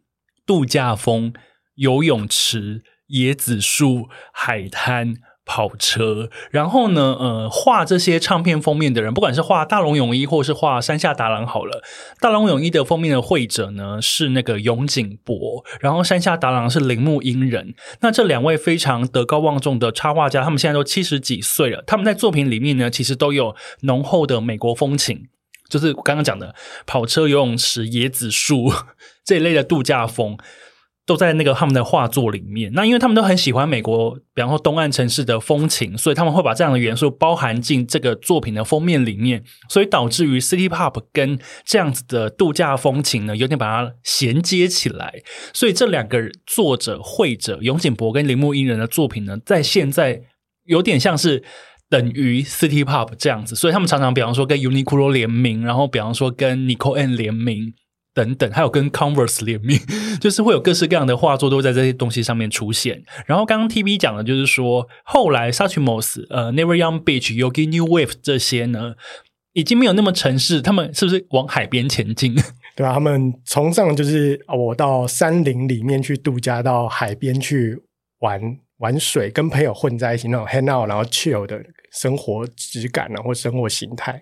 度假风、游泳池、椰子树、海滩。跑车，然后呢？呃，画这些唱片封面的人，不管是画大龙泳衣，或是画山下达郎，好了。大龙泳衣的封面的绘者呢是那个永井博，然后山下达郎是铃木英人。那这两位非常德高望重的插画家，他们现在都七十几岁了。他们在作品里面呢，其实都有浓厚的美国风情，就是刚刚讲的跑车、游泳池、椰子树 这一类的度假风。都在那个他们的画作里面。那因为他们都很喜欢美国，比方说东岸城市的风情，所以他们会把这样的元素包含进这个作品的封面里面，所以导致于 City Pop 跟这样子的度假风情呢，有点把它衔接起来。所以这两个作者、绘者永井博跟铃木英人的作品呢，在现在有点像是等于 City Pop 这样子，所以他们常常比方说跟 Uniqlo 联名，然后比方说跟 Nicole N 联名等等，还有跟 Converse 联名，就是会有各式各样的画作都在这些东西上面出现。然后刚刚 TV 讲的就是说，后来 s a c h m o s、呃 Never Young Beach、Yogi New Wave 这些呢，已经没有那么城市，他们是不是往海边前进？对啊，他们崇尚就是我到山林里面去度假，到海边去玩玩水，跟朋友混在一起那种 hang out，然后 chill 的生活质感啊，或生活形态。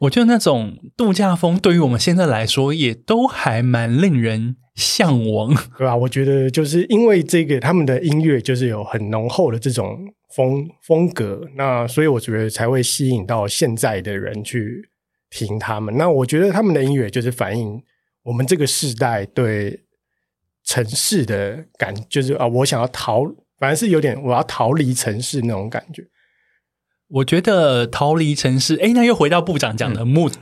我觉得那种度假风对于我们现在来说，也都还蛮令人向往，对吧？我觉得就是因为这个，他们的音乐就是有很浓厚的这种风风格，那所以我觉得才会吸引到现在的人去。听他们，那我觉得他们的音乐就是反映我们这个时代对城市的感，就是啊，我想要逃，反正是有点我要逃离城市那种感觉。我觉得逃离城市，哎，那又回到部长讲的 mood，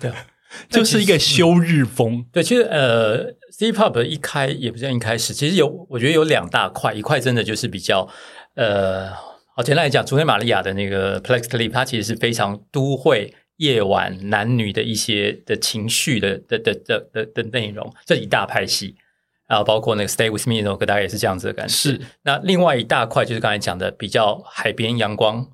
对，就是一个休日风。对，其实呃，C pop 一开也不算一开始，其实有我觉得有两大块，一块真的就是比较呃，好简单来讲，昨天玛利亚的那个 Plex Clip，它其实是非常都会。夜晚男女的一些的情绪的的的的的的内容，这一大派系，然后包括那个 Stay with me 那首歌，大概也是这样子的感觉。是，那另外一大块就是刚才讲的比较海边阳光，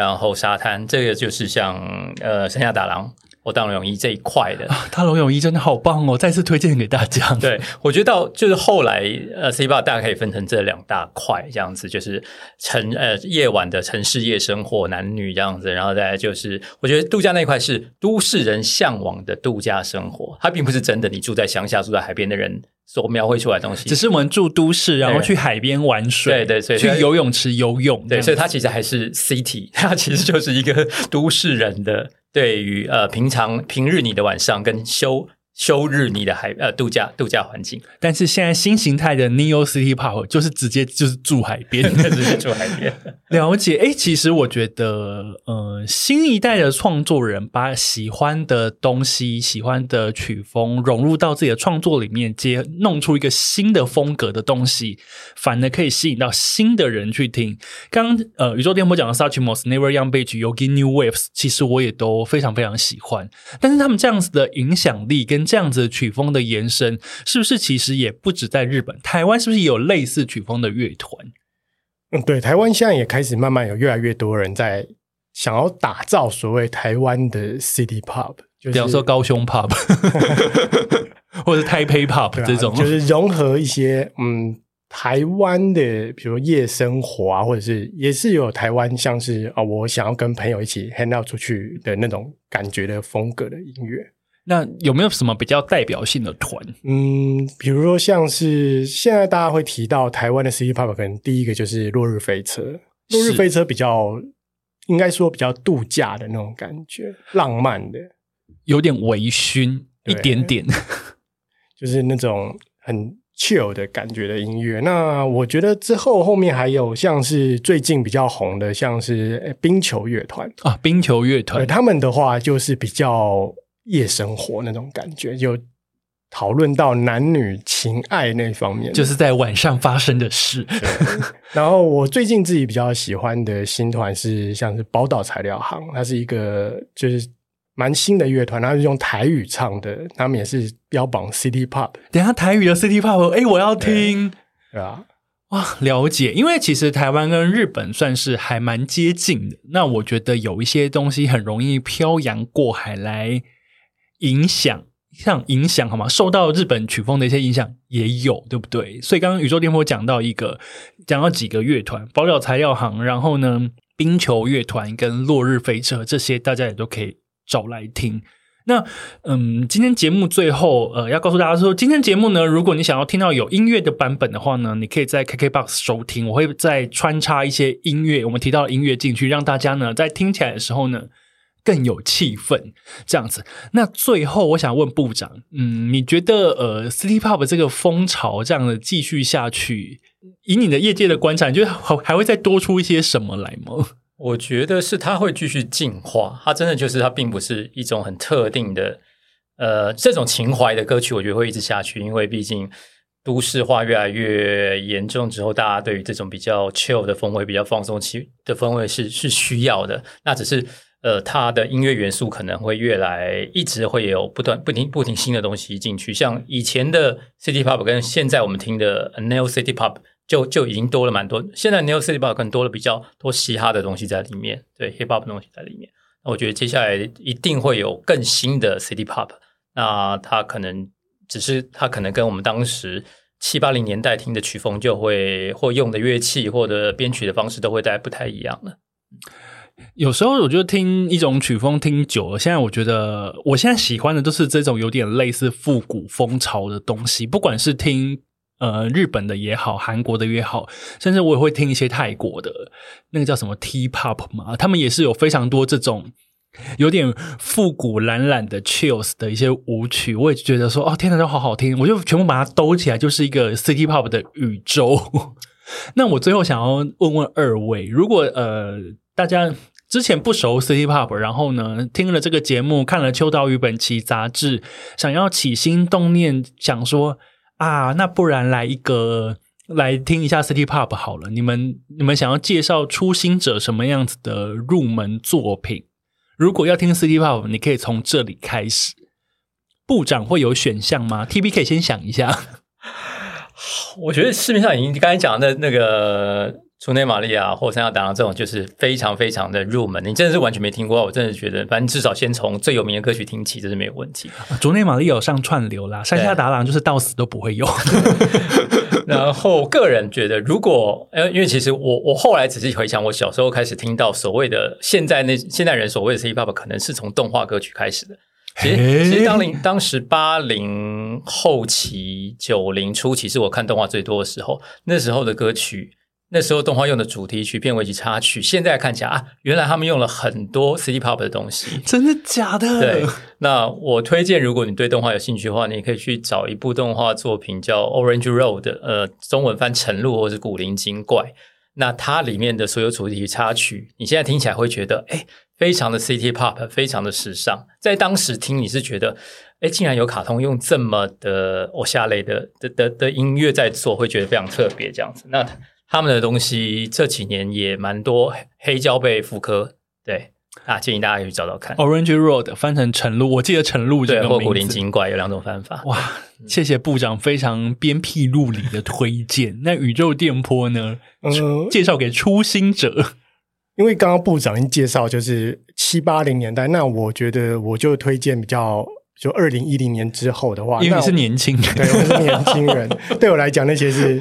然后沙滩，这个就是像呃山下达郎。我大龙泳衣这一块的，大龙泳衣真的好棒哦！再次推荐给大家。对我觉得到就是后来呃，C 八大概可以分成这两大块这样子，就是城呃夜晚的城市夜生活，男女这样子，然后再就是我觉得度假那一块是都市人向往的度假生活，它并不是真的你住在乡下、住在海边的人所描绘出来的东西，只是我们住都市，然后去海边玩水，对对，去游泳池游泳，对，所以它其实还是 city，它其实就是一个都市人的。对于呃，平常平日你的晚上跟休。休日你的海呃度假度假环境，但是现在新形态的 Neo City Park 就是直接就是住海边，直接住海边。了解，哎，其实我觉得呃，新一代的创作人把喜欢的东西、喜欢的曲风融入到自己的创作里面，接弄出一个新的风格的东西，反而可以吸引到新的人去听。刚呃，宇宙电波讲的 Suchmos Never Young Beach Yogi New Waves，其实我也都非常非常喜欢，但是他们这样子的影响力跟这样子曲风的延伸，是不是其实也不止在日本？台湾是不是也有类似曲风的乐团？嗯，对，台湾现在也开始慢慢有越来越多人在想要打造所谓台湾的 City Pop，比方说高雄 Pop，或者台北 Pop 这种，就是融合一些嗯台湾的，比如夜生活啊，或者是也是有台湾像是啊，我想要跟朋友一起 hang out 出去的那种感觉的风格的音乐。那有没有什么比较代表性的团？嗯，比如说像是现在大家会提到台湾的 City Pop，可能第一个就是落日飞车。落日飞车比较应该说比较度假的那种感觉，浪漫的，有点微醺一点点，就是那种很 chill 的感觉的音乐。那我觉得之后后面还有像是最近比较红的，像是冰球乐团啊，冰球乐团，他们的话就是比较。夜生活那种感觉，有讨论到男女情爱那方面，就是在晚上发生的事。然后我最近自己比较喜欢的新团是像是宝岛材料行，它是一个就是蛮新的乐团，它是用台语唱的，他们也是标榜 City Pop。等下台语的 City Pop，哎，我要听，对啊，哇，了解。因为其实台湾跟日本算是还蛮接近的，那我觉得有一些东西很容易漂洋过海来。影响像影响好吗？受到日本曲风的一些影响也有，对不对？所以刚刚宇宙电波讲到一个，讲到几个乐团，宝岛材料行，然后呢，冰球乐团跟落日飞车这些，大家也都可以找来听。那嗯，今天节目最后呃，要告诉大家说，今天节目呢，如果你想要听到有音乐的版本的话呢，你可以在 KKBOX 收听，我会再穿插一些音乐，我们提到音乐进去，让大家呢在听起来的时候呢。更有气氛，这样子。那最后，我想问部长，嗯，你觉得呃，City Pop 这个风潮这样的继续下去，以你的业界的观察，你觉得还还会再多出一些什么来吗？我觉得是它会继续进化，它真的就是它并不是一种很特定的呃这种情怀的歌曲，我觉得会一直下去，因为毕竟都市化越来越严重之后，大家对于这种比较 chill 的风味、比较放松期的风味是是需要的。那只是呃，它的音乐元素可能会越来一直会有不断不停不停新的东西进去。像以前的 City Pop 跟现在我们听的 Neo City Pop 就就已经多了蛮多。现在 Neo City Pop 更多了比较多嘻哈的东西在里面，对 Hip Hop 的东西在里面。那我觉得接下来一定会有更新的 City Pop。那它可能。只是它可能跟我们当时七八零年代听的曲风就会或用的乐器或者编曲的方式都会带不太一样了。有时候我觉得听一种曲风听久了，现在我觉得我现在喜欢的都是这种有点类似复古风潮的东西，不管是听呃日本的也好，韩国的也好，甚至我也会听一些泰国的那个叫什么 T Pop 嘛，他们也是有非常多这种。有点复古懒懒的 chills 的一些舞曲，我也觉得说哦，天哪，都好好听！我就全部把它兜起来，就是一个 city pop 的宇宙。那我最后想要问问二位，如果呃大家之前不熟 city pop，然后呢听了这个节目，看了秋刀鱼本期杂志，想要起心动念，想说啊，那不然来一个来听一下 city pop 好了。你们你们想要介绍初心者什么样子的入门作品？如果要听 City Pop，你可以从这里开始。部长会有选项吗？T B 可以先想一下。我觉得市面上已经刚才讲的那个竹内玛利亚或三亚达郎这种，就是非常非常的入门。你真的是完全没听过，我真的觉得，反正至少先从最有名的歌曲听起，这是没有问题。竹内玛利亚有上串流啦，山下达郎就是到死都不会有。然后个人觉得，如果呃，因为其实我我后来仔细回想，我小时候开始听到所谓的现在那现代人所谓的 City Pop，可能是从动画歌曲开始的。其实其实当零当时八零后期九零初期是我看动画最多的时候，那时候的歌曲。那时候动画用的主题曲、片尾曲、插曲，现在看起来啊，原来他们用了很多 City Pop 的东西，真的假的？对，那我推荐，如果你对动画有兴趣的话，你可以去找一部动画作品叫《Orange Road》，呃，中文翻《晨露》或是《古灵精怪》。那它里面的所有主题曲、插曲，你现在听起来会觉得，哎，非常的 City Pop，非常的时尚。在当时听，你是觉得，哎，竟然有卡通用这么的偶像类的的的的音乐在做，会觉得非常特别，这样子。那他们的东西这几年也蛮多黑胶被复刻，对啊，建议大家去找找看。Orange Road 翻成晨露，我记得晨露这个或古灵精怪有两种翻法。哇，谢谢部长非常鞭辟入里的推荐。那宇宙电波呢？嗯，介绍给初心者。因为刚刚部长已经介绍就是七八零年代，那我觉得我就推荐比较。就二零一零年之后的话，因为你是年轻人，对，我是年轻人，对我来讲那些是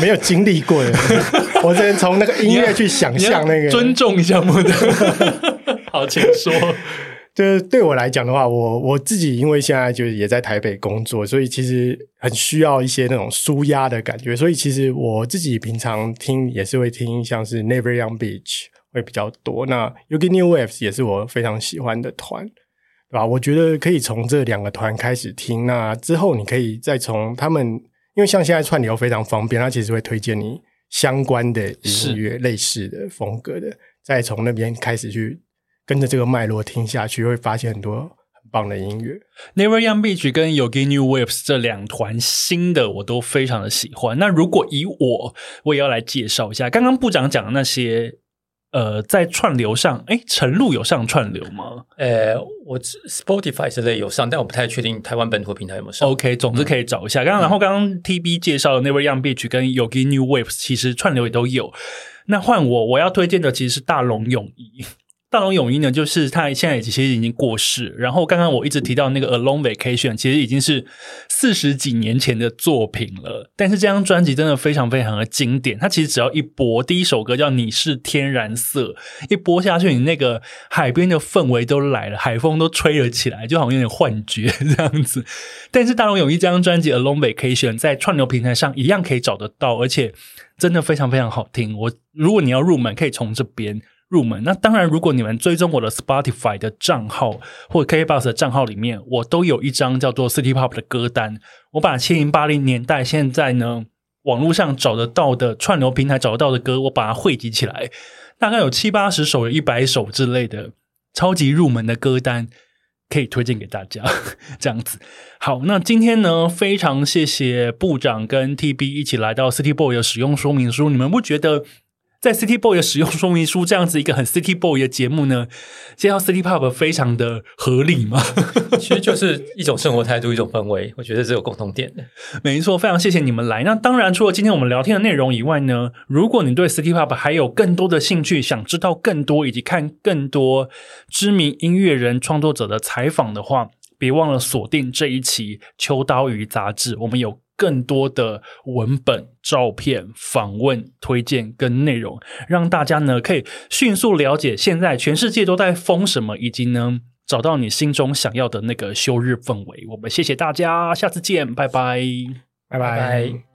没有经历过的，我只能从那个音乐去想象那个，尊重一下我的。好，请说。就是对我来讲的话，我我自己因为现在就是也在台北工作，所以其实很需要一些那种舒压的感觉，所以其实我自己平常听也是会听像是 Never Young Beach 会比较多，那 Yuki New Waves 也是我非常喜欢的团。对吧？我觉得可以从这两个团开始听，那之后你可以再从他们，因为像现在串流非常方便，它其实会推荐你相关的音乐、类似的风格的，再从那边开始去跟着这个脉络听下去，会发现很多很棒的音乐。Never Young Beach 跟 Yogi New Waves 这两团新的我都非常的喜欢。那如果以我，我也要来介绍一下刚刚部长讲的那些。呃，在串流上，哎，晨露有上串流吗？呃，我 Spotify 之类有上，但我不太确定台湾本土平台有没有上。OK，总之可以找一下。刚刚，然后刚刚 TB 介绍的 Never Young Beach 跟 Yogi New Waves，其实串流也都有。那换我，我要推荐的其实是大龙泳衣。大龙泳衣呢，就是他现在其实已经过世。然后刚刚我一直提到那个《A Long Vacation》，其实已经是四十几年前的作品了。但是这张专辑真的非常非常的经典。它其实只要一播，第一首歌叫《你是天然色》，一播下去，你那个海边的氛围都来了，海风都吹了起来，就好像有点幻觉 这样子。但是大龙泳衣这张专辑《A Long Vacation》在串流平台上一样可以找得到，而且真的非常非常好听。我如果你要入门，可以从这边。入门那当然，如果你们追踪我的 Spotify 的账号或 KBox 的账号里面，我都有一张叫做 City Pop 的歌单。我把七零八零年代现在呢网络上找得到的串流平台找得到的歌，我把它汇集起来，大概有七八十首、一百首之类的超级入门的歌单。可以推荐给大家，这样子。好，那今天呢，非常谢谢部长跟 TB 一起来到 City Boy 的使用说明书。你们不觉得在 City Boy 的使用说明书这样子一个很 City Boy 的节目呢，介绍 City Pop 非常的合理吗？其实就是一种生活态度，一种氛围，我觉得是有共同点的。没错，非常谢谢你们来。那当然，除了今天我们聊天的内容以外呢，如果你对 City Pop 还有更多的兴趣，想知道更多以及看更多知名音乐人创作者的采访的话，别忘了锁定这一期《秋刀鱼》杂志，我们有更多的文本、照片、访问、推荐跟内容，让大家呢可以迅速了解现在全世界都在封什么，以及呢找到你心中想要的那个休日氛围。我们谢谢大家，下次见，拜拜。拜拜拜。